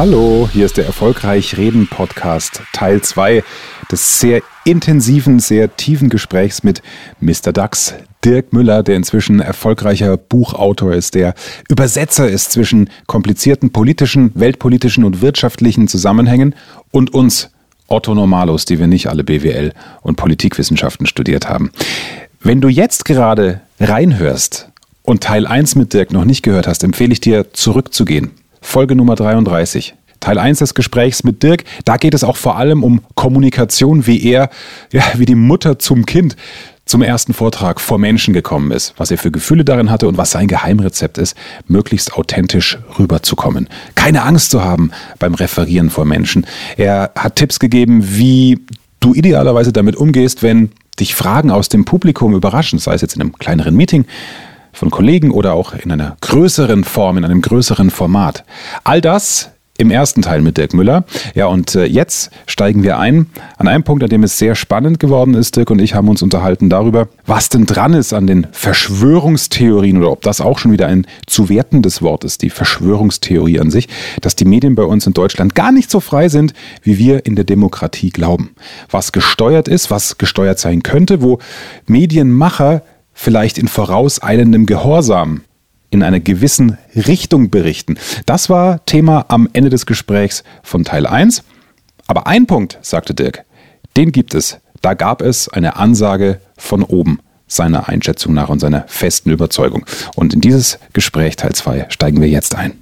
Hallo, hier ist der Erfolgreich Reden Podcast, Teil 2 des sehr intensiven, sehr tiefen Gesprächs mit Mr. Dax, Dirk Müller, der inzwischen erfolgreicher Buchautor ist, der Übersetzer ist zwischen komplizierten politischen, weltpolitischen und wirtschaftlichen Zusammenhängen und uns Otto Normalos, die wir nicht alle BWL und Politikwissenschaften studiert haben. Wenn du jetzt gerade reinhörst und Teil 1 mit Dirk noch nicht gehört hast, empfehle ich dir zurückzugehen. Folge Nummer 33. Teil 1 des Gesprächs mit Dirk, da geht es auch vor allem um Kommunikation, wie er, ja, wie die Mutter zum Kind zum ersten Vortrag vor Menschen gekommen ist, was er für Gefühle darin hatte und was sein Geheimrezept ist, möglichst authentisch rüberzukommen. Keine Angst zu haben beim Referieren vor Menschen. Er hat Tipps gegeben, wie du idealerweise damit umgehst, wenn dich Fragen aus dem Publikum überraschen, sei es jetzt in einem kleineren Meeting von Kollegen oder auch in einer größeren Form, in einem größeren Format. All das im ersten Teil mit Dirk Müller. Ja, und äh, jetzt steigen wir ein an einem Punkt, an dem es sehr spannend geworden ist. Dirk und ich haben uns unterhalten darüber, was denn dran ist an den Verschwörungstheorien oder ob das auch schon wieder ein zu wertendes Wort ist, die Verschwörungstheorie an sich, dass die Medien bei uns in Deutschland gar nicht so frei sind, wie wir in der Demokratie glauben. Was gesteuert ist, was gesteuert sein könnte, wo Medienmacher vielleicht in vorauseilendem Gehorsam in einer gewissen Richtung berichten. Das war Thema am Ende des Gesprächs von Teil 1. Aber ein Punkt, sagte Dirk, den gibt es. Da gab es eine Ansage von oben, seiner Einschätzung nach und seiner festen Überzeugung. Und in dieses Gespräch Teil 2 steigen wir jetzt ein.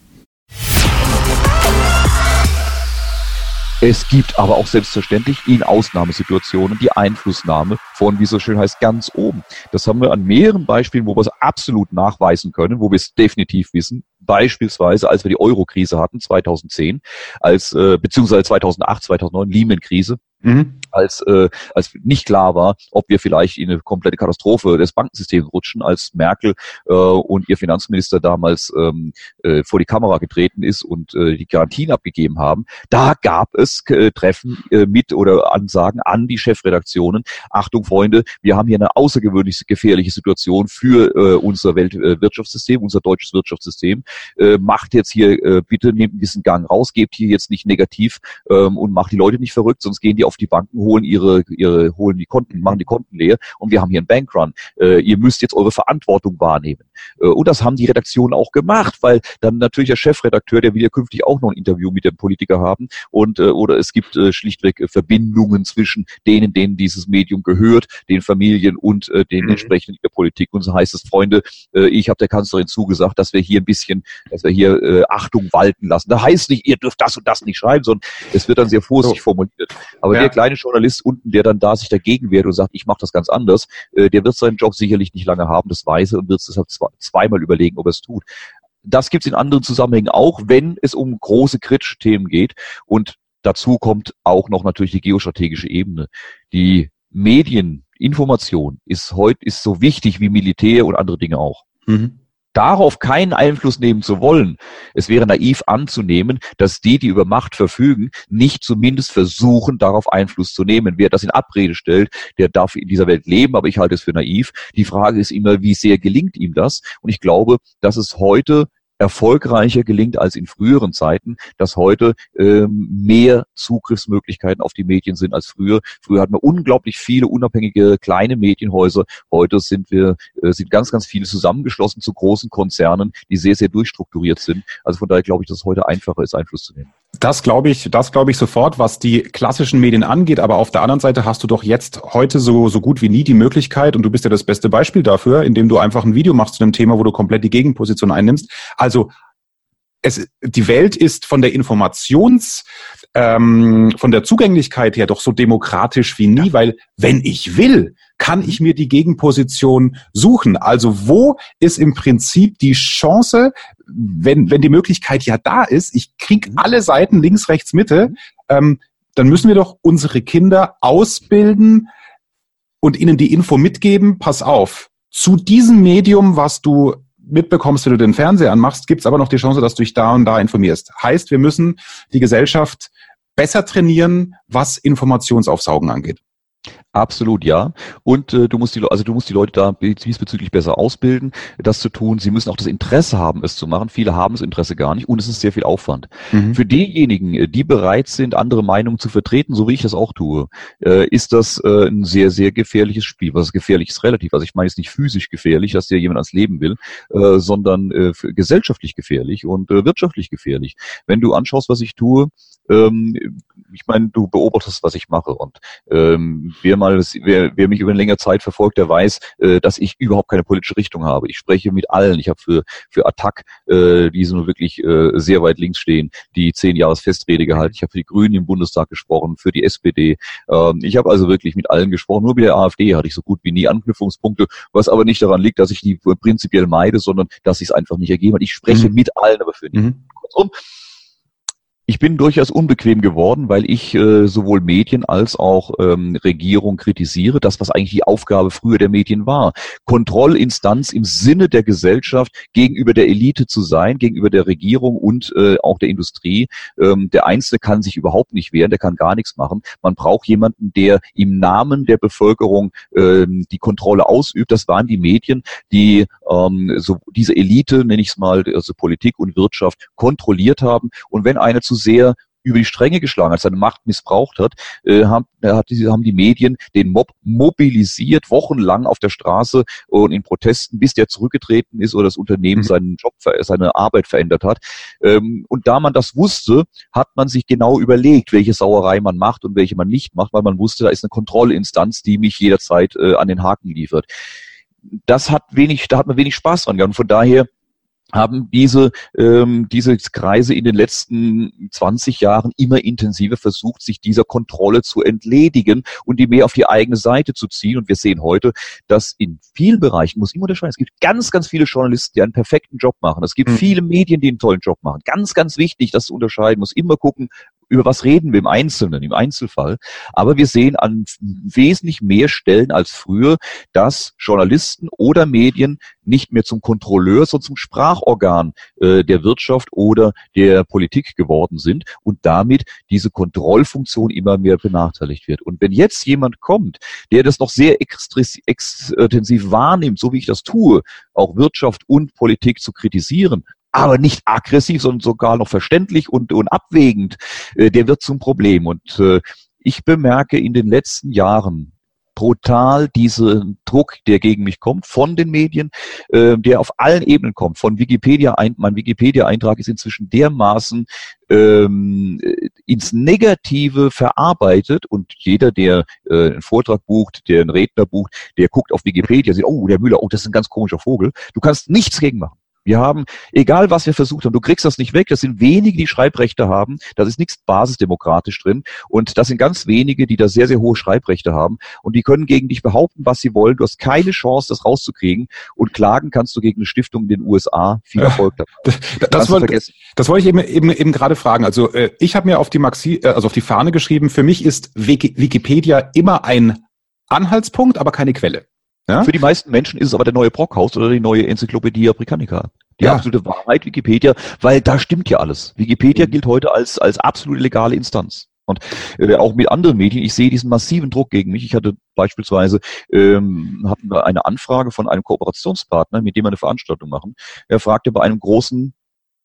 Es gibt aber auch selbstverständlich in Ausnahmesituationen die Einflussnahme von, wie so schön heißt, ganz oben. Das haben wir an mehreren Beispielen, wo wir es absolut nachweisen können, wo wir es definitiv wissen. Beispielsweise, als wir die Euro-Krise hatten, 2010, als, äh, beziehungsweise 2008, 2009, Lehman-Krise. Mhm als, äh, als nicht klar war, ob wir vielleicht in eine komplette Katastrophe des Bankensystems rutschen, als Merkel äh, und ihr Finanzminister damals ähm, äh, vor die Kamera getreten ist und äh, die Garantien abgegeben haben. Da gab es äh, Treffen äh, mit oder Ansagen an die Chefredaktionen. Achtung, Freunde, wir haben hier eine außergewöhnlich gefährliche Situation für äh, unser Weltwirtschaftssystem, unser deutsches Wirtschaftssystem. Äh, macht jetzt hier äh, bitte nehmt diesen Gang raus, gebt hier jetzt nicht negativ ähm, und macht die Leute nicht verrückt, sonst gehen die auf die Banken holen ihre, ihre, holen die Konten, machen die Konten leer und wir haben hier einen Bankrun. Äh, ihr müsst jetzt eure Verantwortung wahrnehmen. Äh, und das haben die Redaktionen auch gemacht, weil dann natürlich der Chefredakteur, der will ja künftig auch noch ein Interview mit dem Politiker haben und äh, oder es gibt äh, schlichtweg äh, Verbindungen zwischen denen, denen dieses Medium gehört, den Familien und äh, den mhm. entsprechenden in der Politik. Und so heißt es, Freunde, äh, ich habe der Kanzlerin zugesagt, dass wir hier ein bisschen, dass wir hier äh, Achtung walten lassen. Da heißt nicht, ihr dürft das und das nicht schreiben, sondern es wird dann sehr vorsichtig so. formuliert. Aber ja. der kleine Journalist unten, der dann da sich dagegen wehrt und sagt, ich mache das ganz anders, äh, der wird seinen Job sicherlich nicht lange haben, das weiß er und wird es deshalb zweimal überlegen, ob er es tut. Das gibt es in anderen Zusammenhängen auch, wenn es um große kritische Themen geht. Und dazu kommt auch noch natürlich die geostrategische Ebene. Die Medieninformation ist heute ist so wichtig wie Militär und andere Dinge auch. Mhm darauf keinen Einfluss nehmen zu wollen, es wäre naiv anzunehmen, dass die, die über Macht verfügen, nicht zumindest versuchen, darauf Einfluss zu nehmen. Wer das in Abrede stellt, der darf in dieser Welt leben, aber ich halte es für naiv. Die Frage ist immer, wie sehr gelingt ihm das? Und ich glaube, dass es heute erfolgreicher gelingt als in früheren Zeiten, dass heute ähm, mehr Zugriffsmöglichkeiten auf die Medien sind als früher. Früher hatten wir unglaublich viele unabhängige kleine Medienhäuser. Heute sind wir äh, sind ganz ganz viele zusammengeschlossen zu großen Konzernen, die sehr sehr durchstrukturiert sind. Also von daher glaube ich, dass es heute einfacher ist, Einfluss zu nehmen. Das glaube ich, das glaube ich sofort, was die klassischen Medien angeht. Aber auf der anderen Seite hast du doch jetzt heute so, so gut wie nie die Möglichkeit, und du bist ja das beste Beispiel dafür, indem du einfach ein Video machst zu einem Thema, wo du komplett die Gegenposition einnimmst. Also, es, die Welt ist von der Informations, ähm, von der Zugänglichkeit her doch so demokratisch wie nie, weil wenn ich will, kann ich mir die Gegenposition suchen. Also wo ist im Prinzip die Chance, wenn, wenn die Möglichkeit ja da ist, ich krieg mhm. alle Seiten links, rechts, Mitte, ähm, dann müssen wir doch unsere Kinder ausbilden und ihnen die Info mitgeben, pass auf, zu diesem Medium, was du mitbekommst, wenn du den Fernseher anmachst, gibt es aber noch die Chance, dass du dich da und da informierst. Heißt, wir müssen die Gesellschaft besser trainieren, was Informationsaufsaugen angeht. Absolut, ja. Und äh, du musst die, also du musst die Leute da diesbezüglich besser ausbilden, das zu tun. Sie müssen auch das Interesse haben, es zu machen. Viele haben das Interesse gar nicht und es ist sehr viel Aufwand. Mhm. Für diejenigen, äh, die bereit sind, andere Meinungen zu vertreten, so wie ich das auch tue, äh, ist das äh, ein sehr, sehr gefährliches Spiel. Was gefährlich ist relativ. Also ich meine jetzt nicht physisch gefährlich, dass dir jemand ans Leben will, äh, sondern äh, gesellschaftlich gefährlich und äh, wirtschaftlich gefährlich. Wenn du anschaust, was ich tue, ähm, ich meine, du beobachtest, was ich mache. Und ähm, wer mal, wer, wer mich über eine längere Zeit verfolgt, der weiß, äh, dass ich überhaupt keine politische Richtung habe. Ich spreche mit allen. Ich habe für für Attac, äh, die sind wirklich äh, sehr weit links stehen, die zehn Jahres Festrede gehalten. Ich habe für die Grünen im Bundestag gesprochen, für die SPD. Ähm, ich habe also wirklich mit allen gesprochen. Nur mit der AfD hatte ich so gut wie nie Anknüpfungspunkte, was aber nicht daran liegt, dass ich die prinzipiell meide, sondern dass ich es einfach nicht ergeben hat. Ich spreche mhm. mit allen, aber für die. Mhm. Kurzum, ich bin durchaus unbequem geworden, weil ich äh, sowohl Medien als auch ähm, Regierung kritisiere, das, was eigentlich die Aufgabe früher der Medien war. Kontrollinstanz im Sinne der Gesellschaft gegenüber der Elite zu sein, gegenüber der Regierung und äh, auch der Industrie. Ähm, der Einzelne kann sich überhaupt nicht wehren, der kann gar nichts machen. Man braucht jemanden, der im Namen der Bevölkerung ähm, die Kontrolle ausübt. Das waren die Medien, die ähm, so diese Elite, nenne ich es mal, also Politik und Wirtschaft kontrolliert haben. Und wenn einer zu sehr über die Stränge geschlagen hat, seine Macht missbraucht hat, äh, haben, hat die, haben die Medien den Mob mobilisiert, wochenlang auf der Straße und in Protesten, bis der zurückgetreten ist oder das Unternehmen mhm. seinen Job, seine Arbeit verändert hat. Ähm, und da man das wusste, hat man sich genau überlegt, welche Sauerei man macht und welche man nicht macht, weil man wusste, da ist eine Kontrollinstanz, die mich jederzeit äh, an den Haken liefert. Das hat wenig, da hat man wenig Spaß dran gehabt. Und von daher haben diese, ähm, diese Kreise in den letzten 20 Jahren immer intensiver versucht, sich dieser Kontrolle zu entledigen und die mehr auf die eigene Seite zu ziehen. Und wir sehen heute, dass in vielen Bereichen, muss immer unterscheiden, es gibt ganz, ganz viele Journalisten, die einen perfekten Job machen. Es gibt mhm. viele Medien, die einen tollen Job machen. Ganz, ganz wichtig, das zu unterscheiden, muss immer gucken, über was reden wir im Einzelnen, im Einzelfall. Aber wir sehen an wesentlich mehr Stellen als früher, dass Journalisten oder Medien nicht mehr zum Kontrolleur, sondern zum Sprachorgan äh, der Wirtschaft oder der Politik geworden sind und damit diese Kontrollfunktion immer mehr benachteiligt wird. Und wenn jetzt jemand kommt, der das noch sehr extensiv wahrnimmt, so wie ich das tue, auch Wirtschaft und Politik zu kritisieren, aber nicht aggressiv, sondern sogar noch verständlich und, und abwägend, äh, der wird zum Problem. Und äh, ich bemerke in den letzten Jahren brutal diesen Druck, der gegen mich kommt, von den Medien, äh, der auf allen Ebenen kommt. Von Wikipedia, ein, mein Wikipedia-Eintrag ist inzwischen dermaßen ähm, ins Negative verarbeitet und jeder, der äh, einen Vortrag bucht, der einen Redner bucht, der guckt auf Wikipedia, sieht, oh, der Müller, oh, das ist ein ganz komischer Vogel. Du kannst nichts gegen machen. Wir haben, egal was wir versucht haben, du kriegst das nicht weg. Das sind wenige, die Schreibrechte haben. Das ist nichts basisdemokratisch drin. Und das sind ganz wenige, die da sehr, sehr hohe Schreibrechte haben. Und die können gegen dich behaupten, was sie wollen. Du hast keine Chance, das rauszukriegen. Und klagen kannst du gegen eine Stiftung in den USA. Viel Erfolg dabei. Das, das, wollte, das wollte ich eben, eben, eben gerade fragen. Also äh, ich habe mir auf die Maxi, äh, also auf die Fahne geschrieben, für mich ist Wikipedia immer ein Anhaltspunkt, aber keine Quelle. Ja? Für die meisten Menschen ist es aber der neue Brockhaus oder die neue Enzyklopädie Britannica. Die ja. absolute Wahrheit, Wikipedia, weil da stimmt ja alles. Wikipedia mhm. gilt heute als, als absolute legale Instanz. Und äh, auch mit anderen Medien, ich sehe diesen massiven Druck gegen mich. Ich hatte beispielsweise ähm, hatten wir eine Anfrage von einem Kooperationspartner, mit dem wir eine Veranstaltung machen. Er fragte bei einem großen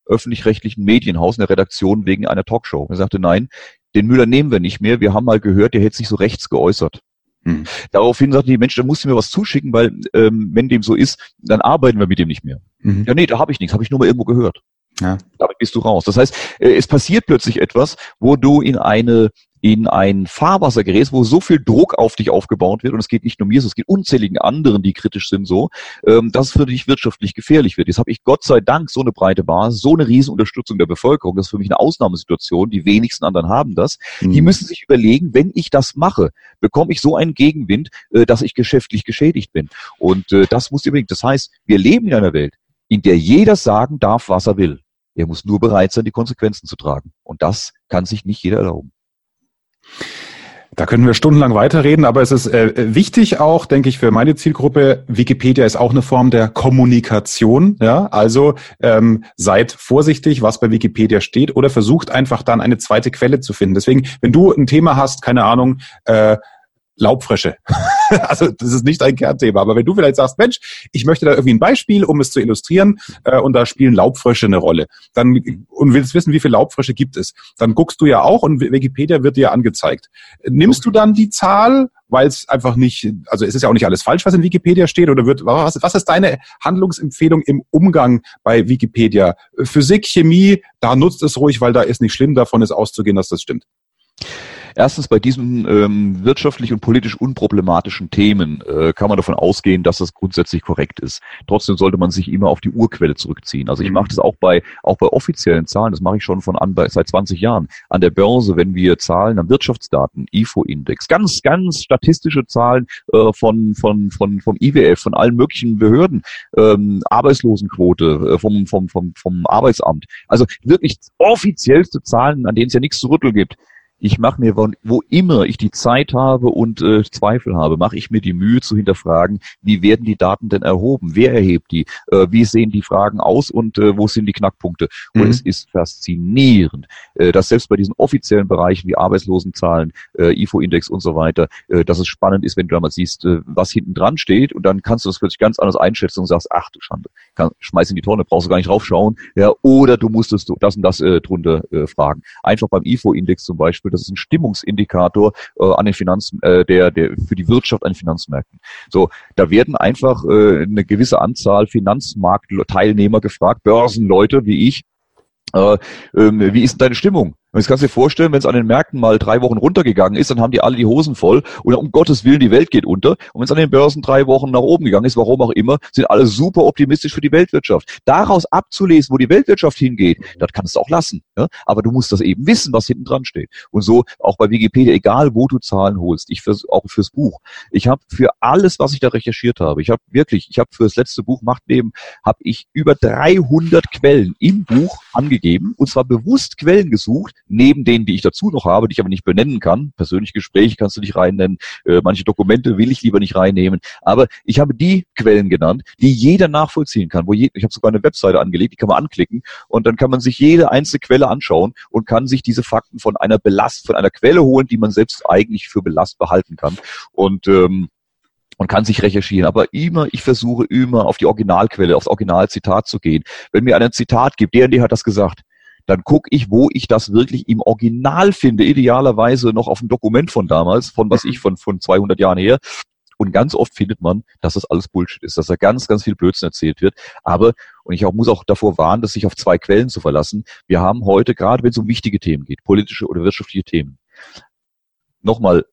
öffentlich-rechtlichen Medienhaus in der Redaktion wegen einer Talkshow. Er sagte, nein, den Müller nehmen wir nicht mehr. Wir haben mal gehört, der hätte sich so rechts geäußert. Hm. Daraufhin sagten die Menschen, da musst du mir was zuschicken, weil ähm, wenn dem so ist, dann arbeiten wir mit dem nicht mehr. Mhm. Ja, nee, da habe ich nichts, habe ich nur mal irgendwo gehört. Ja. Damit bist du raus. Das heißt, äh, es passiert plötzlich etwas, wo du in eine in ein Fahrwasser gerätst, wo so viel Druck auf dich aufgebaut wird, und es geht nicht nur mir es geht unzähligen anderen, die kritisch sind, so, ähm, dass es für dich wirtschaftlich gefährlich wird. Jetzt habe ich Gott sei Dank so eine breite Basis, so eine riesen Unterstützung der Bevölkerung. Das ist für mich eine Ausnahmesituation. Die wenigsten anderen haben das. Mhm. Die müssen sich überlegen, wenn ich das mache, bekomme ich so einen Gegenwind, äh, dass ich geschäftlich geschädigt bin. Und äh, das muss unbedingt. Das heißt, wir leben in einer Welt, in der jeder sagen darf, was er will. Er muss nur bereit sein, die Konsequenzen zu tragen. Und das kann sich nicht jeder erlauben. Da können wir stundenlang weiterreden, aber es ist äh, wichtig auch, denke ich, für meine Zielgruppe. Wikipedia ist auch eine Form der Kommunikation. Ja, also ähm, seid vorsichtig, was bei Wikipedia steht, oder versucht einfach dann eine zweite Quelle zu finden. Deswegen, wenn du ein Thema hast, keine Ahnung, äh, Laubfrösche. also das ist nicht ein Kernthema. Aber wenn du vielleicht sagst, Mensch, ich möchte da irgendwie ein Beispiel, um es zu illustrieren, äh, und da spielen Laubfrösche eine Rolle, dann und willst wissen, wie viele Laubfrösche gibt es, dann guckst du ja auch und Wikipedia wird dir angezeigt. Nimmst du dann die Zahl, weil es einfach nicht, also es ist ja auch nicht alles falsch, was in Wikipedia steht, oder wird, was, was ist deine Handlungsempfehlung im Umgang bei Wikipedia? Physik, Chemie, da nutzt es ruhig, weil da ist nicht schlimm, davon ist auszugehen, dass das stimmt. Erstens, bei diesen ähm, wirtschaftlich und politisch unproblematischen Themen äh, kann man davon ausgehen, dass das grundsätzlich korrekt ist. Trotzdem sollte man sich immer auf die Urquelle zurückziehen. Also ich mhm. mache das auch bei auch bei offiziellen Zahlen. Das mache ich schon von an bei, seit 20 Jahren an der Börse, wenn wir Zahlen an Wirtschaftsdaten, IFO-Index, ganz ganz statistische Zahlen äh, von von von vom IWF, von allen möglichen Behörden, ähm, Arbeitslosenquote äh, vom vom vom vom Arbeitsamt. Also wirklich offiziellste Zahlen, an denen es ja nichts zu rütteln gibt ich mache mir, wo immer ich die Zeit habe und äh, Zweifel habe, mache ich mir die Mühe zu hinterfragen, wie werden die Daten denn erhoben? Wer erhebt die? Äh, wie sehen die Fragen aus und äh, wo sind die Knackpunkte? Mhm. Und es ist faszinierend, äh, dass selbst bei diesen offiziellen Bereichen wie Arbeitslosenzahlen, äh, IFO-Index und so weiter, äh, dass es spannend ist, wenn du da mal siehst, äh, was hinten dran steht und dann kannst du das plötzlich ganz anders einschätzen und sagst, ach du Schande, kann, schmeiß in die Tonne, brauchst du gar nicht draufschauen. Ja, oder du musstest das und das äh, drunter äh, fragen. Einfach beim IFO-Index zum Beispiel, das ist ein Stimmungsindikator äh, an den Finanzen, äh, der, der für die Wirtschaft an den Finanzmärkten. So, da werden einfach äh, eine gewisse Anzahl Finanzmarktteilnehmer gefragt, Börsenleute wie ich, äh, äh, wie ist deine Stimmung? Und jetzt kannst du dir vorstellen, wenn es an den Märkten mal drei Wochen runtergegangen ist, dann haben die alle die Hosen voll und um Gottes Willen, die Welt geht unter. Und wenn es an den Börsen drei Wochen nach oben gegangen ist, warum auch immer, sind alle super optimistisch für die Weltwirtschaft. Daraus abzulesen, wo die Weltwirtschaft hingeht, das kannst du auch lassen. Ja? Aber du musst das eben wissen, was hinten dran steht. Und so auch bei Wikipedia, egal wo du Zahlen holst, ich fürs, auch fürs Buch. Ich habe für alles, was ich da recherchiert habe, ich habe wirklich, ich habe für das letzte Buch Machtleben, habe ich über 300 Quellen im Buch angegeben und zwar bewusst Quellen gesucht, neben denen, die ich dazu noch habe, die ich aber nicht benennen kann. Persönliche Gespräche kannst du nicht reinnennen, äh, manche Dokumente will ich lieber nicht reinnehmen. Aber ich habe die Quellen genannt, die jeder nachvollziehen kann. Wo je, ich habe sogar eine Webseite angelegt, die kann man anklicken und dann kann man sich jede einzelne Quelle anschauen und kann sich diese Fakten von einer Belast, von einer Quelle holen, die man selbst eigentlich für Belast behalten kann. Und ähm, man kann sich recherchieren, aber immer, ich versuche immer auf die Originalquelle, aufs Originalzitat zu gehen. Wenn mir einer ein Zitat gibt, der und der hat das gesagt, dann gucke ich, wo ich das wirklich im Original finde, idealerweise noch auf dem Dokument von damals, von was ich von, von 200 Jahren her. Und ganz oft findet man, dass das alles Bullshit ist, dass da ganz, ganz viel Blödsinn erzählt wird. Aber, und ich auch, muss auch davor warnen, dass sich auf zwei Quellen zu verlassen. Wir haben heute, gerade wenn es um wichtige Themen geht, politische oder wirtschaftliche Themen, nochmal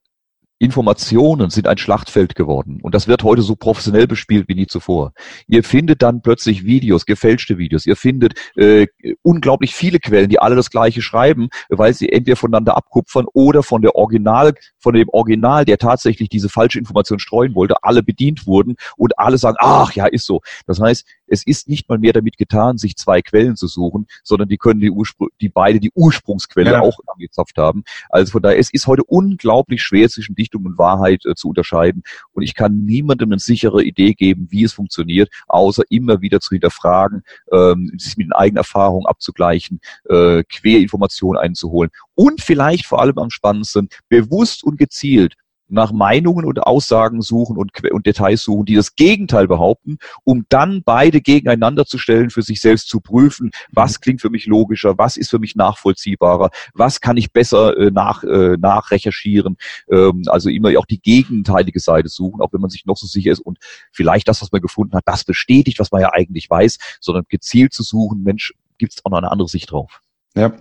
Informationen sind ein Schlachtfeld geworden. Und das wird heute so professionell bespielt wie nie zuvor. Ihr findet dann plötzlich Videos, gefälschte Videos. Ihr findet äh, unglaublich viele Quellen, die alle das Gleiche schreiben, weil sie entweder voneinander abkupfern oder von der Original, von dem Original, der tatsächlich diese falsche Information streuen wollte, alle bedient wurden und alle sagen, ach ja, ist so. Das heißt, es ist nicht mal mehr damit getan, sich zwei Quellen zu suchen, sondern die können die, Urspr die beide die Ursprungsquelle ja. auch angezapft haben. Also von daher, es ist heute unglaublich schwer zwischen Dichtung und Wahrheit äh, zu unterscheiden. Und ich kann niemandem eine sichere Idee geben, wie es funktioniert, außer immer wieder zu hinterfragen, ähm, sich mit den eigenen Erfahrungen abzugleichen, äh, Querinformationen einzuholen und vielleicht vor allem am spannendsten, bewusst und gezielt nach Meinungen und Aussagen suchen und, und Details suchen, die das Gegenteil behaupten, um dann beide gegeneinander zu stellen, für sich selbst zu prüfen, was mhm. klingt für mich logischer, was ist für mich nachvollziehbarer, was kann ich besser äh, nach, äh, nachrecherchieren. Ähm, also immer auch die gegenteilige Seite suchen, auch wenn man sich noch so sicher ist und vielleicht das, was man gefunden hat, das bestätigt, was man ja eigentlich weiß, sondern gezielt zu suchen, Mensch, gibt es auch noch eine andere Sicht drauf. Ja,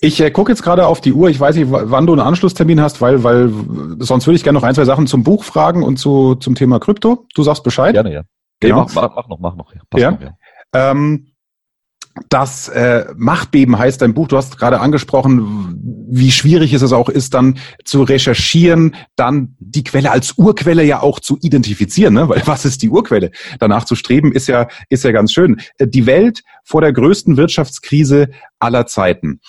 ich äh, gucke jetzt gerade auf die Uhr. Ich weiß nicht, wann du einen Anschlusstermin hast, weil, weil sonst würde ich gerne noch ein, zwei Sachen zum Buch fragen und zu, zum Thema Krypto. Du sagst Bescheid. Gerne, ja. Genau. Nee, mach, mach, noch, mach noch. Passt ja. Noch, ja. Ähm, das äh, Machtbeben heißt dein Buch, du hast gerade angesprochen, wie schwierig es auch ist, dann zu recherchieren, dann die Quelle als Urquelle ja auch zu identifizieren, ne? weil was ist die Urquelle? Danach zu streben ist ja, ist ja ganz schön. Äh, die Welt vor der größten Wirtschaftskrise aller Zeiten.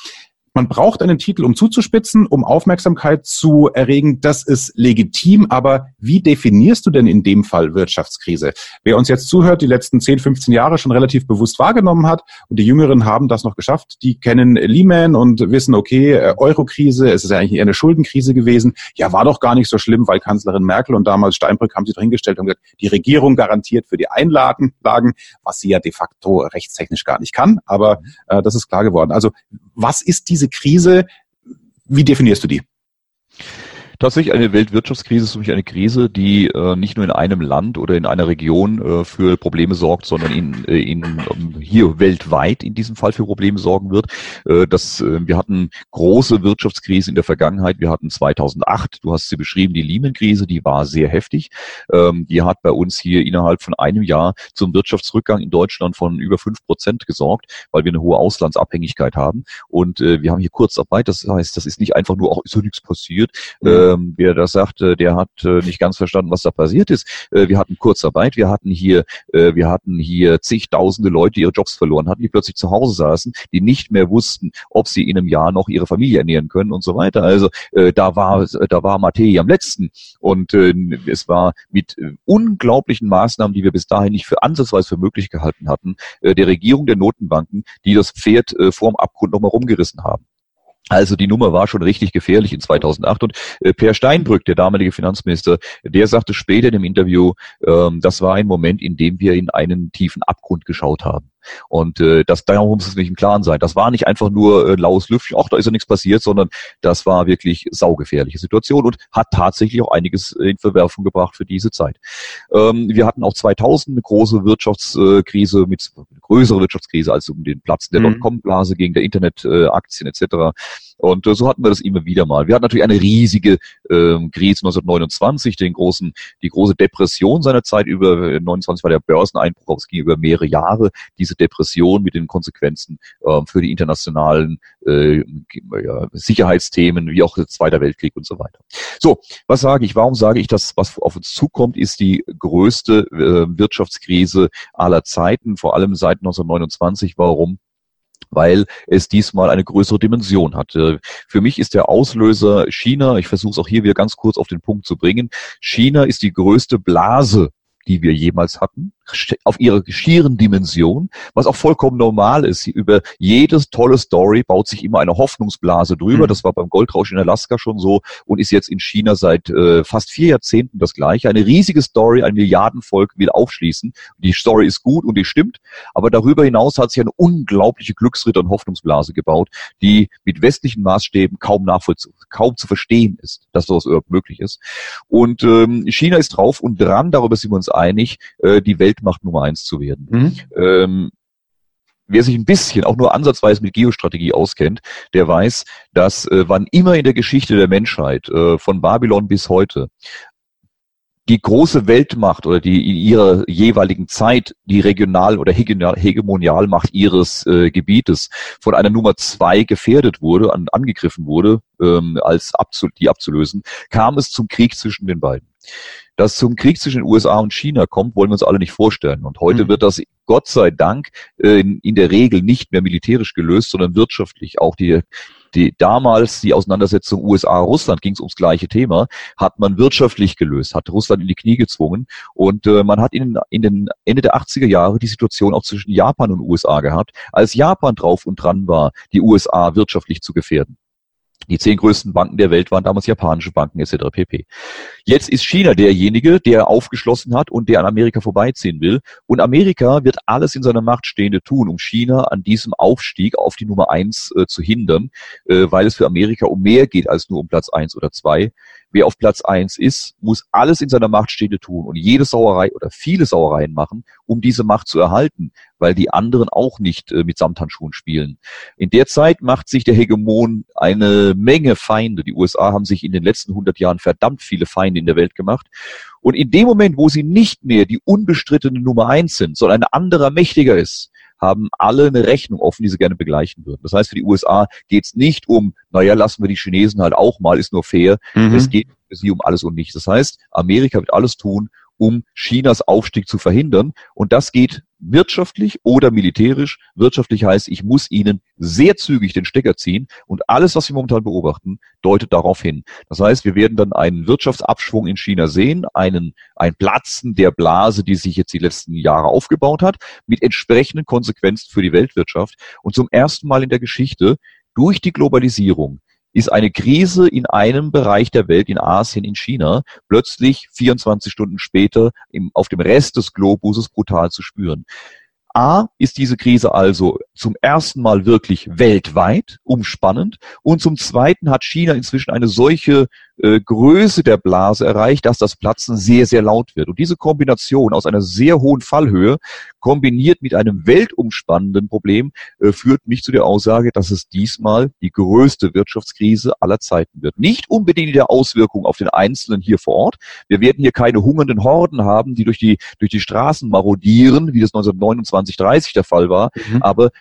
Man braucht einen Titel, um zuzuspitzen, um Aufmerksamkeit zu erregen. Das ist legitim, aber wie definierst du denn in dem Fall Wirtschaftskrise? Wer uns jetzt zuhört, die letzten 10, 15 Jahre schon relativ bewusst wahrgenommen hat und die Jüngeren haben das noch geschafft, die kennen Lehman und wissen, okay, äh, Eurokrise, es ist ja eigentlich eher eine Schuldenkrise gewesen. Ja, war doch gar nicht so schlimm, weil Kanzlerin Merkel und damals Steinbrück haben sie dahingestellt und gesagt, die Regierung garantiert für die Einlagen, was sie ja de facto rechtstechnisch gar nicht kann. Aber äh, das ist klar geworden. Also was ist diese Krise? Wie definierst du die? Tatsächlich eine Weltwirtschaftskrise ist mich eine Krise, die äh, nicht nur in einem Land oder in einer Region äh, für Probleme sorgt, sondern in, äh, in, um, hier weltweit in diesem Fall für Probleme sorgen wird. Äh, das, äh, wir hatten große Wirtschaftskrise in der Vergangenheit. Wir hatten 2008, du hast sie beschrieben, die Lehman-Krise, die war sehr heftig. Ähm, die hat bei uns hier innerhalb von einem Jahr zum Wirtschaftsrückgang in Deutschland von über fünf Prozent gesorgt, weil wir eine hohe Auslandsabhängigkeit haben. Und äh, wir haben hier Kurzarbeit. Das heißt, das ist nicht einfach nur, auch ist so nichts passiert. Mhm ähm, wer das sagte, der hat äh, nicht ganz verstanden, was da passiert ist. Äh, wir hatten Kurzarbeit, wir hatten hier, äh, wir hatten hier zigtausende Leute, die ihre Jobs verloren hatten, die plötzlich zu Hause saßen, die nicht mehr wussten, ob sie in einem Jahr noch ihre Familie ernähren können und so weiter. Also äh, da war, da war Matei am letzten und äh, es war mit äh, unglaublichen Maßnahmen, die wir bis dahin nicht für ansatzweise für möglich gehalten hatten, äh, der Regierung der Notenbanken, die das Pferd äh, vorm Abgrund nochmal rumgerissen haben. Also die Nummer war schon richtig gefährlich in 2008 und äh, Per Steinbrück, der damalige Finanzminister, der sagte später in dem Interview, ähm, das war ein Moment, in dem wir in einen tiefen Abgrund geschaut haben. Und äh, das, darum muss es nicht im Klaren sein. Das war nicht einfach nur äh, laues Lüftchen, ach, da ist ja nichts passiert, sondern das war wirklich saugefährliche Situation und hat tatsächlich auch einiges in Verwerfung gebracht für diese Zeit. Ähm, wir hatten auch 2000 eine große Wirtschaftskrise mit größere Wirtschaftskrise als um den Platz der mhm. Dotcom-Blase gegen der Internetaktien etc. Und äh, so hatten wir das immer wieder mal. Wir hatten natürlich eine riesige ähm, Krise 1929, den großen, die große Depression seiner Zeit über 29 war der Börseneinbruch, aber es ging über mehrere Jahre. Diese Depression mit den Konsequenzen äh, für die internationalen äh, ja, Sicherheitsthemen, wie auch der Zweiter Weltkrieg und so weiter. So, was sage ich? Warum sage ich, dass was auf uns zukommt, ist die größte äh, Wirtschaftskrise aller Zeiten, vor allem seit 1929. Warum? weil es diesmal eine größere Dimension hat. Äh, für mich ist der Auslöser China, ich versuche es auch hier wieder ganz kurz auf den Punkt zu bringen, China ist die größte Blase die wir jemals hatten, auf ihrer schieren Dimension, was auch vollkommen normal ist. Über jedes tolle Story baut sich immer eine Hoffnungsblase drüber. Mhm. Das war beim Goldrausch in Alaska schon so und ist jetzt in China seit äh, fast vier Jahrzehnten das gleiche. Eine riesige Story, ein Milliardenvolk will aufschließen. Die Story ist gut und die stimmt, aber darüber hinaus hat sich eine unglaubliche Glücksritter- und Hoffnungsblase gebaut, die mit westlichen Maßstäben kaum nachvollziehbar, kaum zu verstehen ist, dass sowas überhaupt möglich ist. Und ähm, China ist drauf und dran, darüber sind wir uns einig, äh, die Weltmacht Nummer eins zu werden. Mhm. Ähm, wer sich ein bisschen, auch nur ansatzweise mit Geostrategie auskennt, der weiß, dass äh, wann immer in der Geschichte der Menschheit, äh, von Babylon bis heute, die große Weltmacht oder die in ihrer jeweiligen Zeit die Regional- oder Hegemonialmacht ihres äh, Gebietes von einer Nummer zwei gefährdet wurde, an, angegriffen wurde, ähm, als abzu die abzulösen, kam es zum Krieg zwischen den beiden. Dass zum Krieg zwischen den USA und China kommt, wollen wir uns alle nicht vorstellen. Und heute mhm. wird das Gott sei Dank äh, in, in der Regel nicht mehr militärisch gelöst, sondern wirtschaftlich. Auch die die damals die Auseinandersetzung USA-Russland ging es ums gleiche Thema, hat man wirtschaftlich gelöst, hat Russland in die Knie gezwungen und äh, man hat in, in den Ende der 80er Jahre die Situation auch zwischen Japan und USA gehabt, als Japan drauf und dran war, die USA wirtschaftlich zu gefährden. Die zehn größten Banken der Welt waren damals japanische Banken etc. pp. Jetzt ist China derjenige, der aufgeschlossen hat und der an Amerika vorbeiziehen will. Und Amerika wird alles in seiner Macht Stehende tun, um China an diesem Aufstieg auf die Nummer eins äh, zu hindern, äh, weil es für Amerika um mehr geht als nur um Platz eins oder zwei. Wer auf Platz eins ist, muss alles in seiner Macht Stehende tun und jede Sauerei oder viele Sauereien machen, um diese Macht zu erhalten, weil die anderen auch nicht äh, mit Samthandschuhen spielen. In der Zeit macht sich der Hegemon eine Menge Feinde. Die USA haben sich in den letzten 100 Jahren verdammt viele Feinde in der Welt gemacht. Und in dem Moment, wo sie nicht mehr die unbestrittene Nummer eins sind, sondern ein anderer mächtiger ist, haben alle eine Rechnung offen, die sie gerne begleichen würden. Das heißt, für die USA geht es nicht um, naja, lassen wir die Chinesen halt auch mal, ist nur fair. Mhm. Es geht für sie um alles und nichts. Das heißt, Amerika wird alles tun, um Chinas Aufstieg zu verhindern. Und das geht wirtschaftlich oder militärisch. Wirtschaftlich heißt, ich muss ihnen sehr zügig den Stecker ziehen und alles, was wir momentan beobachten, deutet darauf hin. Das heißt, wir werden dann einen Wirtschaftsabschwung in China sehen, einen, ein Platzen der Blase, die sich jetzt die letzten Jahre aufgebaut hat, mit entsprechenden Konsequenzen für die Weltwirtschaft. Und zum ersten Mal in der Geschichte durch die Globalisierung ist eine Krise in einem Bereich der Welt, in Asien, in China, plötzlich 24 Stunden später im, auf dem Rest des Globuses brutal zu spüren. A, ist diese Krise also zum ersten Mal wirklich weltweit umspannend und zum zweiten hat China inzwischen eine solche äh, Größe der Blase erreicht, dass das Platzen sehr, sehr laut wird. Und diese Kombination aus einer sehr hohen Fallhöhe kombiniert mit einem weltumspannenden Problem äh, führt mich zu der Aussage, dass es diesmal die größte Wirtschaftskrise aller Zeiten wird. Nicht unbedingt der Auswirkung auf den Einzelnen hier vor Ort. Wir werden hier keine hungernden Horden haben, die durch die, durch die Straßen marodieren, wie das 1929, 30 der Fall war. Mhm. Aber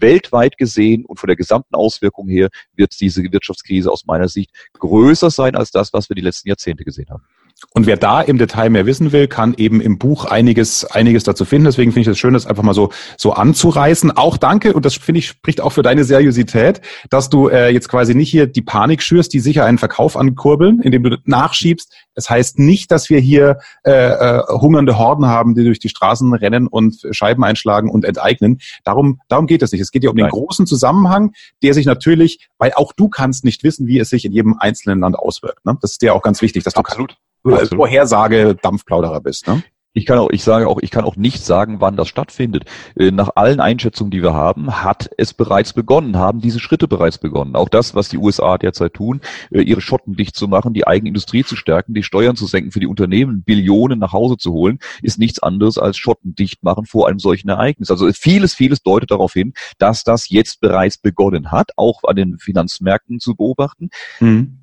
weltweit gesehen und von der gesamten Auswirkung her wird diese Wirtschaftskrise aus meiner Sicht größer sein als das, was wir die letzten Jahrzehnte gesehen haben. Und wer da im Detail mehr wissen will, kann eben im Buch einiges, einiges dazu finden. Deswegen finde ich es schön, das einfach mal so, so anzureißen. Auch danke, und das finde ich, spricht auch für deine Seriosität, dass du äh, jetzt quasi nicht hier die Panik schürst, die sicher einen Verkauf ankurbeln, indem du nachschiebst. Es das heißt nicht, dass wir hier äh, äh, hungernde Horden haben, die durch die Straßen rennen und Scheiben einschlagen und enteignen. Darum, darum geht es nicht. Es geht ja um Nein. den großen Zusammenhang, der sich natürlich, weil auch du kannst nicht wissen, wie es sich in jedem einzelnen Land auswirkt. Ne? Das ist dir auch ganz wichtig, dass Absolut. du Absolut. Vorhersage Dampfplauderer bist. Ne? Ich kann auch, ich sage auch, ich kann auch nicht sagen, wann das stattfindet. Äh, nach allen Einschätzungen, die wir haben, hat es bereits begonnen, haben diese Schritte bereits begonnen. Auch das, was die USA derzeit tun, äh, ihre Schotten dicht zu machen, die eigene Industrie zu stärken, die Steuern zu senken für die Unternehmen, Billionen nach Hause zu holen, ist nichts anderes als Schotten dicht machen vor einem solchen Ereignis. Also vieles, vieles deutet darauf hin, dass das jetzt bereits begonnen hat, auch an den Finanzmärkten zu beobachten. Mhm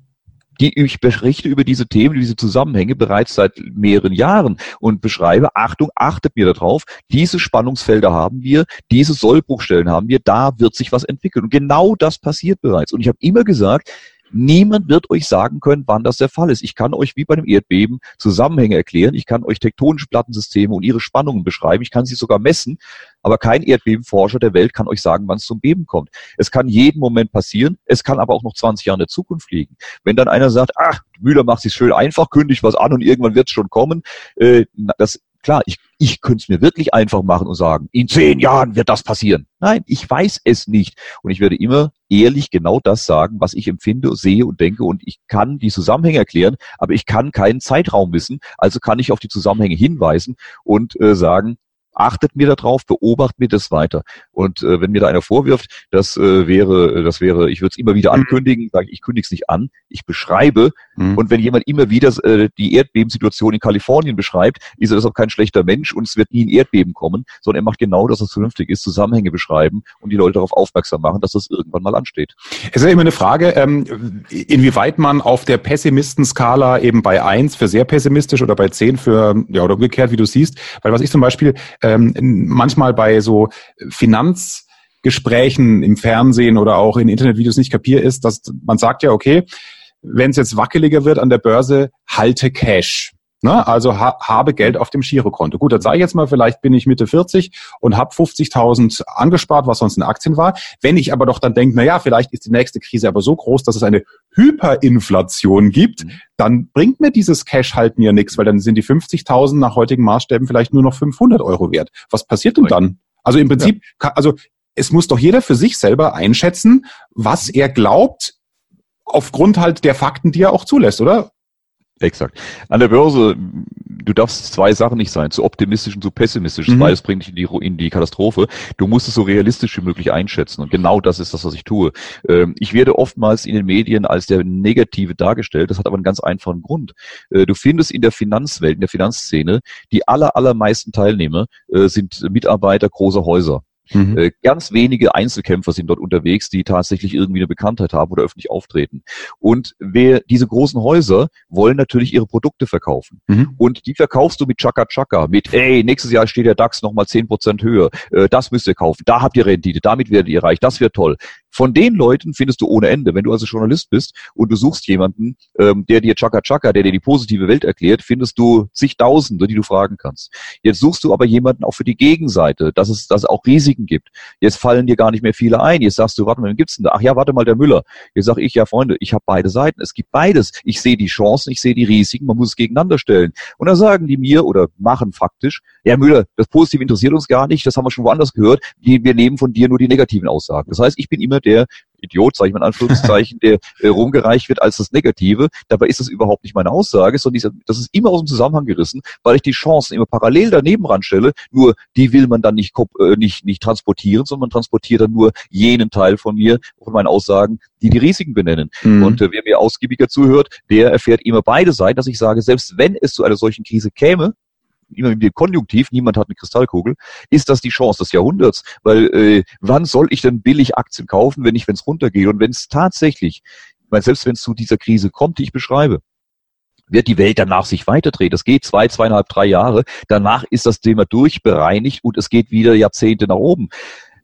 die, ich berichte über diese Themen, diese Zusammenhänge bereits seit mehreren Jahren und beschreibe, Achtung, achtet mir darauf, diese Spannungsfelder haben wir, diese Sollbruchstellen haben wir, da wird sich was entwickeln. Und genau das passiert bereits. Und ich habe immer gesagt, Niemand wird euch sagen können, wann das der Fall ist. Ich kann euch wie bei einem Erdbeben Zusammenhänge erklären. Ich kann euch tektonische Plattensysteme und ihre Spannungen beschreiben. Ich kann sie sogar messen. Aber kein Erdbebenforscher der Welt kann euch sagen, wann es zum Beben kommt. Es kann jeden Moment passieren. Es kann aber auch noch 20 Jahre in der Zukunft liegen. Wenn dann einer sagt, ach, Müller macht sich schön einfach, kündigt was an und irgendwann wird es schon kommen, äh, das Klar, ich, ich könnte es mir wirklich einfach machen und sagen, in zehn Jahren wird das passieren. Nein, ich weiß es nicht. Und ich werde immer ehrlich genau das sagen, was ich empfinde, sehe und denke. Und ich kann die Zusammenhänge erklären, aber ich kann keinen Zeitraum wissen. Also kann ich auf die Zusammenhänge hinweisen und äh, sagen, achtet mir darauf, beobachtet mir das weiter. Und äh, wenn mir da einer vorwirft, das äh, wäre, das wäre, ich würde es immer wieder mhm. ankündigen, sage ich, ich kündige es nicht an, ich beschreibe. Mhm. Und wenn jemand immer wieder äh, die Erdbebensituation in Kalifornien beschreibt, ist er deshalb kein schlechter Mensch und es wird nie ein Erdbeben kommen, sondern er macht genau das, was vernünftig ist, Zusammenhänge beschreiben und die Leute darauf aufmerksam machen, dass das irgendwann mal ansteht. Es ist ja immer eine Frage, ähm, inwieweit man auf der Pessimistenskala eben bei eins für sehr pessimistisch oder bei zehn für, ja, oder umgekehrt, wie du siehst, weil was ich zum Beispiel ähm, manchmal bei so Finanzgesprächen im Fernsehen oder auch in Internetvideos nicht kapiere, ist, dass man sagt ja, okay, wenn es jetzt wackeliger wird an der Börse, halte Cash. Ne? Also ha habe Geld auf dem Girokonto. Gut, dann sage ich jetzt mal, vielleicht bin ich Mitte 40 und habe 50.000 angespart, was sonst in Aktien war. Wenn ich aber doch dann denke, na ja, vielleicht ist die nächste Krise aber so groß, dass es eine Hyperinflation gibt, mhm. dann bringt mir dieses Cash halt mir nichts, weil dann sind die 50.000 nach heutigen Maßstäben vielleicht nur noch 500 Euro wert. Was passiert denn dann? Also im Prinzip, also es muss doch jeder für sich selber einschätzen, was er glaubt, aufgrund halt der Fakten, die er auch zulässt, oder? Exakt. An der Börse, du darfst zwei Sachen nicht sein, zu optimistisch und zu pessimistisch. Mhm. Beides bringt dich in die, in die Katastrophe. Du musst es so realistisch wie möglich einschätzen. Und genau das ist das, was ich tue. Ähm, ich werde oftmals in den Medien als der Negative dargestellt. Das hat aber einen ganz einfachen Grund. Äh, du findest in der Finanzwelt, in der Finanzszene, die aller, allermeisten Teilnehmer äh, sind Mitarbeiter großer Häuser. Mhm. Äh, ganz wenige Einzelkämpfer sind dort unterwegs, die tatsächlich irgendwie eine Bekanntheit haben oder öffentlich auftreten. Und wer diese großen Häuser wollen natürlich ihre Produkte verkaufen. Mhm. Und die verkaufst du mit Chaka Chaka, mit, ey, nächstes Jahr steht der DAX nochmal zehn Prozent höher, äh, das müsst ihr kaufen, da habt ihr Rendite, damit werdet ihr reich, das wird toll. Von den Leuten findest du ohne Ende. Wenn du also Journalist bist und du suchst jemanden, ähm, der dir Chaka Chaka, der dir die positive Welt erklärt, findest du zigtausende, die du fragen kannst. Jetzt suchst du aber jemanden auch für die Gegenseite, dass es, dass es auch Risiken gibt. Jetzt fallen dir gar nicht mehr viele ein. Jetzt sagst du, warte mal, wen gibt's denn da? Ach ja, warte mal, der Müller. Jetzt sag ich, ja Freunde, ich habe beide Seiten. Es gibt beides. Ich sehe die Chancen, ich sehe die Risiken, man muss es gegeneinander stellen. Und dann sagen die mir oder machen faktisch, ja Müller, das Positive interessiert uns gar nicht, das haben wir schon woanders gehört. Wir nehmen von dir nur die negativen Aussagen. Das heißt, ich bin immer der Idiot, sage ich mal in Anführungszeichen, der äh, rumgereicht wird als das Negative. Dabei ist das überhaupt nicht meine Aussage, sondern das ist immer aus dem Zusammenhang gerissen, weil ich die Chancen immer parallel daneben ranstelle. Nur die will man dann nicht, äh, nicht, nicht transportieren, sondern man transportiert dann nur jenen Teil von mir, von meinen Aussagen, die die Risiken benennen. Mhm. Und äh, wer mir ausgiebiger zuhört, der erfährt immer beide Seiten, dass ich sage, selbst wenn es zu einer solchen Krise käme, immer dem Konjunktiv, niemand hat eine Kristallkugel, ist das die Chance des Jahrhunderts. Weil äh, wann soll ich denn billig Aktien kaufen, wenn ich, wenn es runtergeht? Und wenn es tatsächlich, weil selbst wenn es zu dieser Krise kommt, die ich beschreibe, wird die Welt danach sich weiterdrehen. Das geht zwei, zweieinhalb, drei Jahre. Danach ist das Thema durchbereinigt und es geht wieder Jahrzehnte nach oben.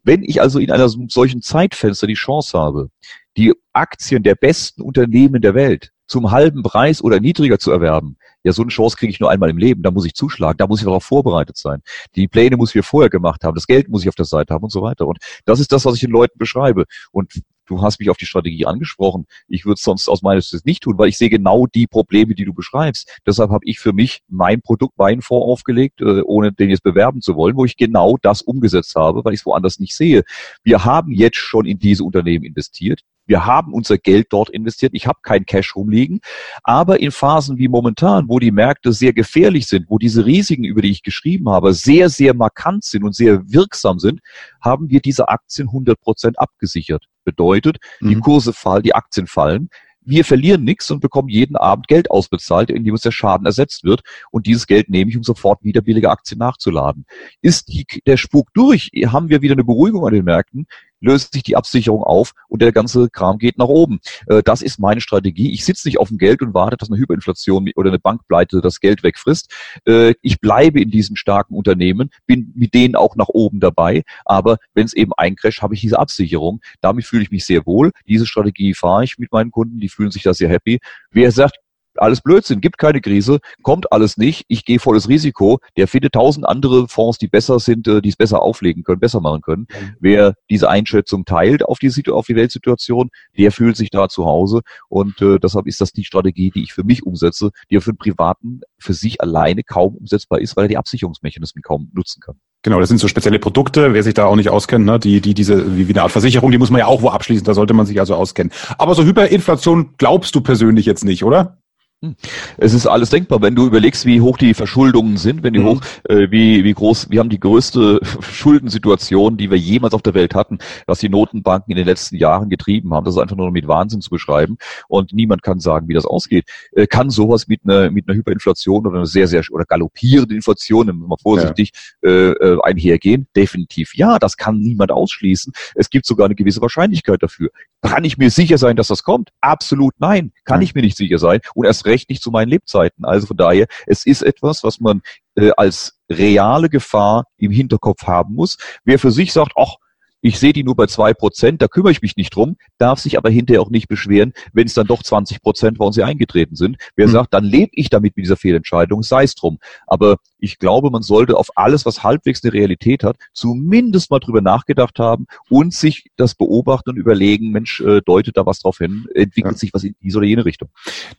Wenn ich also in einer solchen Zeitfenster die Chance habe, die Aktien der besten Unternehmen der Welt zum halben Preis oder niedriger zu erwerben, ja, so eine Chance kriege ich nur einmal im Leben. Da muss ich zuschlagen, da muss ich darauf vorbereitet sein. Die Pläne muss ich mir vorher gemacht haben, das Geld muss ich auf der Seite haben und so weiter. Und das ist das, was ich den Leuten beschreibe. Und du hast mich auf die Strategie angesprochen. Ich würde es sonst aus meiner Sicht nicht tun, weil ich sehe genau die Probleme, die du beschreibst. Deshalb habe ich für mich mein Produkt, meinen Fonds aufgelegt, äh, ohne den jetzt bewerben zu wollen, wo ich genau das umgesetzt habe, weil ich es woanders nicht sehe. Wir haben jetzt schon in diese Unternehmen investiert. Wir haben unser Geld dort investiert. Ich habe kein Cash rumliegen. Aber in Phasen wie momentan, wo die Märkte sehr gefährlich sind, wo diese Risiken, über die ich geschrieben habe, sehr, sehr markant sind und sehr wirksam sind, haben wir diese Aktien 100 Prozent abgesichert. Bedeutet, mhm. die Kurse fallen, die Aktien fallen wir verlieren nichts und bekommen jeden Abend Geld ausbezahlt, indem uns der Schaden ersetzt wird. Und dieses Geld nehme ich, um sofort wieder billige Aktien nachzuladen. Ist die, der Spuk durch, haben wir wieder eine Beruhigung an den Märkten, löst sich die Absicherung auf und der ganze Kram geht nach oben. Äh, das ist meine Strategie. Ich sitze nicht auf dem Geld und warte, dass eine Hyperinflation oder eine Bankpleite das Geld wegfrisst. Äh, ich bleibe in diesen starken Unternehmen, bin mit denen auch nach oben dabei. Aber wenn es eben eincrasht, habe ich diese Absicherung. Damit fühle ich mich sehr wohl. Diese Strategie fahre ich mit meinen Kunden. Die fühlen sich da sehr happy. Wer sagt, alles Blödsinn, gibt keine Krise, kommt alles nicht, ich gehe volles Risiko, der findet tausend andere Fonds, die besser sind, äh, die es besser auflegen können, besser machen können. Mhm. Wer diese Einschätzung teilt auf die, auf die Weltsituation, der fühlt sich da zu Hause und äh, deshalb ist das die Strategie, die ich für mich umsetze, die für den Privaten für sich alleine kaum umsetzbar ist, weil er die Absicherungsmechanismen kaum nutzen kann. Genau, das sind so spezielle Produkte, wer sich da auch nicht auskennt, ne, die, die diese, wie, wie eine Art Versicherung, die muss man ja auch wo abschließen, da sollte man sich also auskennen. Aber so Hyperinflation glaubst du persönlich jetzt nicht, oder? Hm. Es ist alles denkbar, wenn du überlegst, wie hoch die Verschuldungen sind, wenn die mhm. hoch, äh, wie, wie groß, wir haben die größte Schuldensituation, die wir jemals auf der Welt hatten, was die Notenbanken in den letzten Jahren getrieben haben. Das ist einfach nur mit Wahnsinn zu beschreiben. Und niemand kann sagen, wie das ausgeht. Äh, kann sowas mit einer, mit einer Hyperinflation oder einer sehr, sehr, oder galoppierenden Inflation, mal vorsichtig, ja. äh, äh, einhergehen? Definitiv. Ja, das kann niemand ausschließen. Es gibt sogar eine gewisse Wahrscheinlichkeit dafür. Kann ich mir sicher sein, dass das kommt? Absolut nein. Kann ja. ich mir nicht sicher sein. Und erst recht nicht zu meinen Lebzeiten. Also von daher, es ist etwas, was man äh, als reale Gefahr im Hinterkopf haben muss. Wer für sich sagt, ach, ich sehe die nur bei zwei Prozent, da kümmere ich mich nicht drum, darf sich aber hinterher auch nicht beschweren, wenn es dann doch 20 Prozent bei uns hier eingetreten sind. Wer mhm. sagt, dann lebe ich damit mit dieser Fehlentscheidung, sei es drum. Aber ich glaube, man sollte auf alles, was halbwegs eine Realität hat, zumindest mal drüber nachgedacht haben und sich das beobachten und überlegen, Mensch, äh, deutet da was drauf hin, entwickelt ja. sich was in diese oder jene Richtung.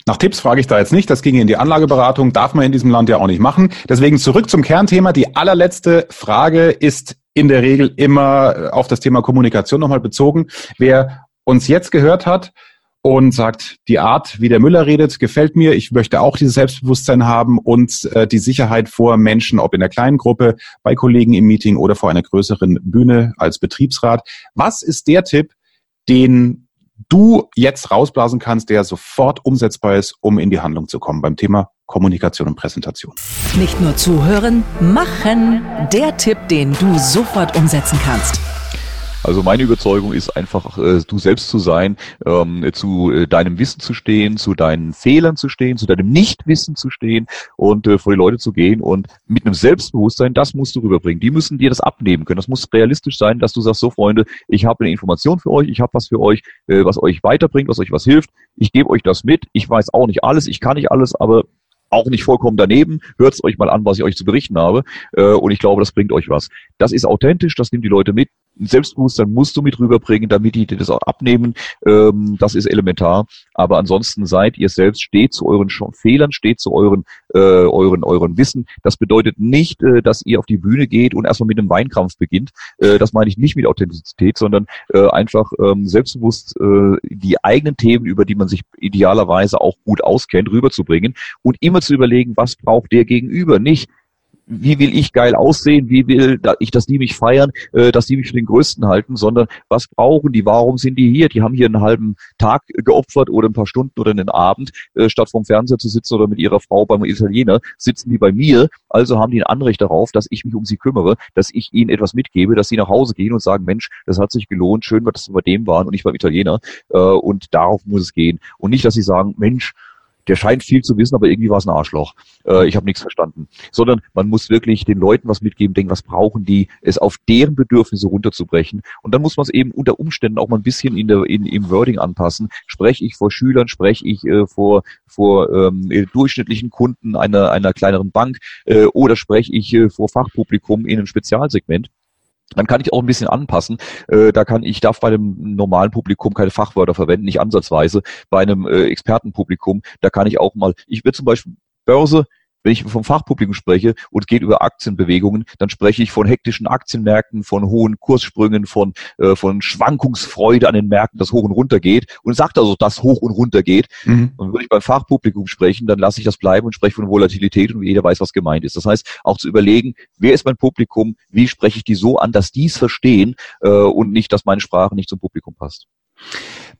Nach Tipps frage ich da jetzt nicht, das ging in die Anlageberatung, darf man in diesem Land ja auch nicht machen. Deswegen zurück zum Kernthema. Die allerletzte Frage ist in der Regel immer äh, auf das Thema Kommunikation nochmal bezogen. Wer uns jetzt gehört hat und sagt, die Art, wie der Müller redet, gefällt mir. Ich möchte auch dieses Selbstbewusstsein haben und äh, die Sicherheit vor Menschen, ob in der kleinen Gruppe, bei Kollegen im Meeting oder vor einer größeren Bühne als Betriebsrat. Was ist der Tipp, den du jetzt rausblasen kannst, der sofort umsetzbar ist, um in die Handlung zu kommen beim Thema Kommunikation und Präsentation. Nicht nur zuhören, machen. Der Tipp, den du sofort umsetzen kannst. Also meine Überzeugung ist einfach, äh, du selbst zu sein, ähm, zu äh, deinem Wissen zu stehen, zu deinen Fehlern zu stehen, zu deinem Nichtwissen zu stehen und äh, vor die Leute zu gehen und mit einem Selbstbewusstsein, das musst du rüberbringen. Die müssen dir das abnehmen können. Das muss realistisch sein, dass du sagst, so Freunde, ich habe eine Information für euch, ich habe was für euch, äh, was euch weiterbringt, was euch was hilft. Ich gebe euch das mit. Ich weiß auch nicht alles, ich kann nicht alles, aber auch nicht vollkommen daneben. Hört es euch mal an, was ich euch zu berichten habe. Äh, und ich glaube, das bringt euch was. Das ist authentisch, das nimmt die Leute mit. Selbstbewusstsein musst du mit rüberbringen, damit die dir das auch abnehmen. Ähm, das ist elementar. Aber ansonsten seid ihr selbst, steht zu euren Fehlern, steht zu euren, äh, euren, euren Wissen. Das bedeutet nicht, äh, dass ihr auf die Bühne geht und erstmal mit einem Weinkrampf beginnt. Äh, das meine ich nicht mit Authentizität, sondern äh, einfach ähm, selbstbewusst äh, die eigenen Themen, über die man sich idealerweise auch gut auskennt, rüberzubringen und immer zu überlegen, was braucht der Gegenüber. Nicht, wie will ich geil aussehen, wie will ich, dass die mich feiern, äh, dass die mich für den Größten halten, sondern was brauchen die, warum sind die hier? Die haben hier einen halben Tag geopfert oder ein paar Stunden oder einen Abend, äh, statt vom Fernseher zu sitzen oder mit ihrer Frau beim Italiener, sitzen die bei mir, also haben die ein Anrecht darauf, dass ich mich um sie kümmere, dass ich ihnen etwas mitgebe, dass sie nach Hause gehen und sagen, Mensch, das hat sich gelohnt, schön, dass wir bei dem waren und nicht beim Italiener äh, und darauf muss es gehen. Und nicht, dass sie sagen, Mensch, der scheint viel zu wissen, aber irgendwie war es ein Arschloch. Äh, ich habe nichts verstanden. Sondern man muss wirklich den Leuten was mitgeben, denken, was brauchen die, es auf deren Bedürfnisse runterzubrechen. Und dann muss man es eben unter Umständen auch mal ein bisschen in der, in, im Wording anpassen. Spreche ich vor Schülern, spreche ich äh, vor, vor ähm, durchschnittlichen Kunden einer, einer kleineren Bank äh, oder spreche ich äh, vor Fachpublikum in einem Spezialsegment dann kann ich auch ein bisschen anpassen. Äh, da kann ich darf bei einem normalen Publikum keine Fachwörter verwenden, nicht ansatzweise. Bei einem äh, Expertenpublikum, da kann ich auch mal, ich will zum Beispiel Börse, wenn ich vom Fachpublikum spreche und geht über Aktienbewegungen, dann spreche ich von hektischen Aktienmärkten, von hohen Kurssprüngen, von, äh, von Schwankungsfreude an den Märkten, das hoch und runter geht und sagt also, dass hoch und runter geht. Mhm. Und würde ich beim Fachpublikum sprechen, dann lasse ich das bleiben und spreche von Volatilität und jeder weiß, was gemeint ist. Das heißt, auch zu überlegen, wer ist mein Publikum, wie spreche ich die so an, dass die es verstehen äh, und nicht, dass meine Sprache nicht zum Publikum passt.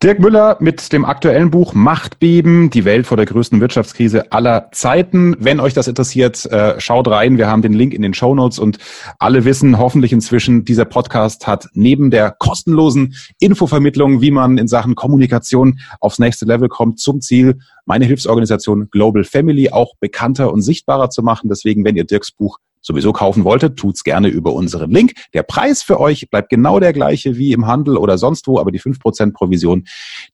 Dirk Müller mit dem aktuellen Buch Machtbeben, die Welt vor der größten Wirtschaftskrise aller Zeiten. Wenn euch das interessiert, äh, schaut rein. Wir haben den Link in den Show Notes und alle wissen hoffentlich inzwischen, dieser Podcast hat neben der kostenlosen Infovermittlung, wie man in Sachen Kommunikation aufs nächste Level kommt, zum Ziel, meine Hilfsorganisation Global Family auch bekannter und sichtbarer zu machen. Deswegen, wenn ihr Dirks Buch sowieso kaufen wolltet, tut's gerne über unseren Link. Der Preis für euch bleibt genau der gleiche wie im Handel oder sonst wo, aber die 5% Provision,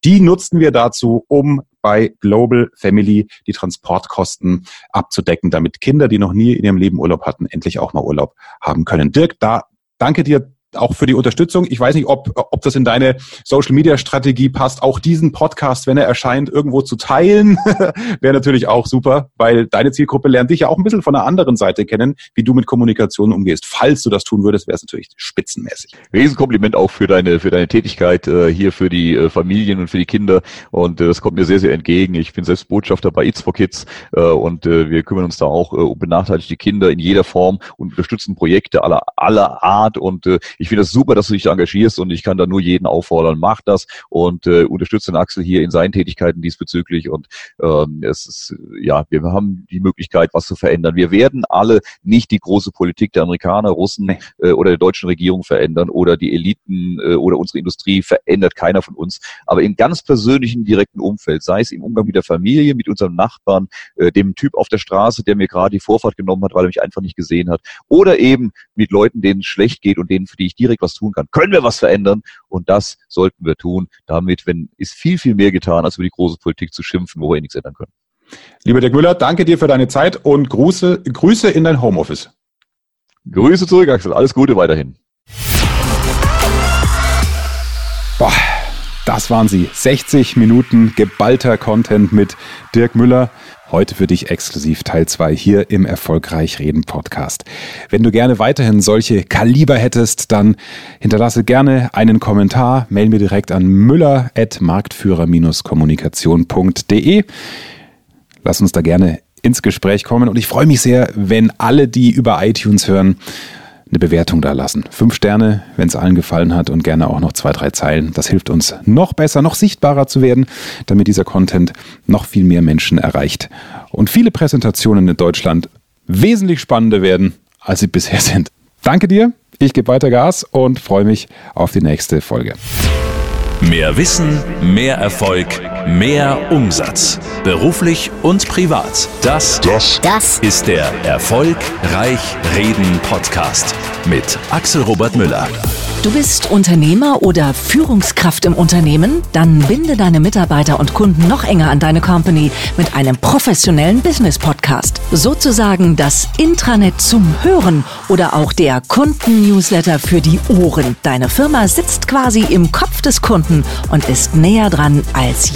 die nutzen wir dazu, um bei Global Family die Transportkosten abzudecken, damit Kinder, die noch nie in ihrem Leben Urlaub hatten, endlich auch mal Urlaub haben können. Dirk, da danke dir auch für die Unterstützung. Ich weiß nicht, ob, ob das in deine Social Media Strategie passt, auch diesen Podcast, wenn er erscheint, irgendwo zu teilen. Wäre natürlich auch super, weil deine Zielgruppe lernt dich ja auch ein bisschen von der anderen Seite kennen, wie du mit Kommunikation umgehst. Falls du das tun würdest, wäre es natürlich spitzenmäßig. Riesenkompliment auch für deine, für deine Tätigkeit äh, hier für die äh, Familien und für die Kinder. Und äh, das kommt mir sehr, sehr entgegen. Ich bin selbst Botschafter bei It's for Kids äh, und äh, wir kümmern uns da auch äh, um benachteiligte Kinder in jeder Form und unterstützen Projekte aller, aller Art und äh, ich finde es das super, dass du dich engagierst und ich kann da nur jeden auffordern, mach das und äh, unterstütze den Axel hier in seinen Tätigkeiten diesbezüglich und ähm, es ist, ja, wir haben die Möglichkeit, was zu verändern. Wir werden alle nicht die große Politik der Amerikaner, Russen äh, oder der deutschen Regierung verändern oder die Eliten äh, oder unsere Industrie verändert keiner von uns, aber im ganz persönlichen, direkten Umfeld, sei es im Umgang mit der Familie, mit unserem Nachbarn, äh, dem Typ auf der Straße, der mir gerade die Vorfahrt genommen hat, weil er mich einfach nicht gesehen hat, oder eben mit Leuten, denen es schlecht geht und denen, für die ich direkt was tun kann. Können wir was verändern? Und das sollten wir tun. Damit wenn, ist viel, viel mehr getan, als über die große Politik zu schimpfen, wo wir eh nichts ändern können. Lieber Dirk Müller, danke dir für deine Zeit und Grüße, Grüße in dein Homeoffice. Grüße zurück, Axel. Alles Gute weiterhin. Boah, das waren sie. 60 Minuten geballter Content mit Dirk Müller. Heute für dich exklusiv Teil 2 hier im Erfolgreich Reden Podcast. Wenn du gerne weiterhin solche Kaliber hättest, dann hinterlasse gerne einen Kommentar, mail mir direkt an müller.marktführer-kommunikation.de. Lass uns da gerne ins Gespräch kommen und ich freue mich sehr, wenn alle, die über iTunes hören, eine Bewertung da lassen. Fünf Sterne, wenn es allen gefallen hat und gerne auch noch zwei, drei Zeilen. Das hilft uns noch besser, noch sichtbarer zu werden, damit dieser Content noch viel mehr Menschen erreicht und viele Präsentationen in Deutschland wesentlich spannender werden, als sie bisher sind. Danke dir Ich gebe weiter Gas und freue mich auf die nächste Folge. Mehr Wissen, mehr Erfolg, mehr Umsatz. Beruflich und privat. Das, das, das ist der Erfolgreich Reden Podcast mit Axel Robert Müller. Du bist Unternehmer oder Führungskraft im Unternehmen? Dann binde deine Mitarbeiter und Kunden noch enger an deine Company mit einem professionellen Business Podcast. Sozusagen das Intranet zum Hören oder auch der Kunden-Newsletter für die Ohren. Deine Firma sitzt quasi im Kopf des Kunden und ist näher dran als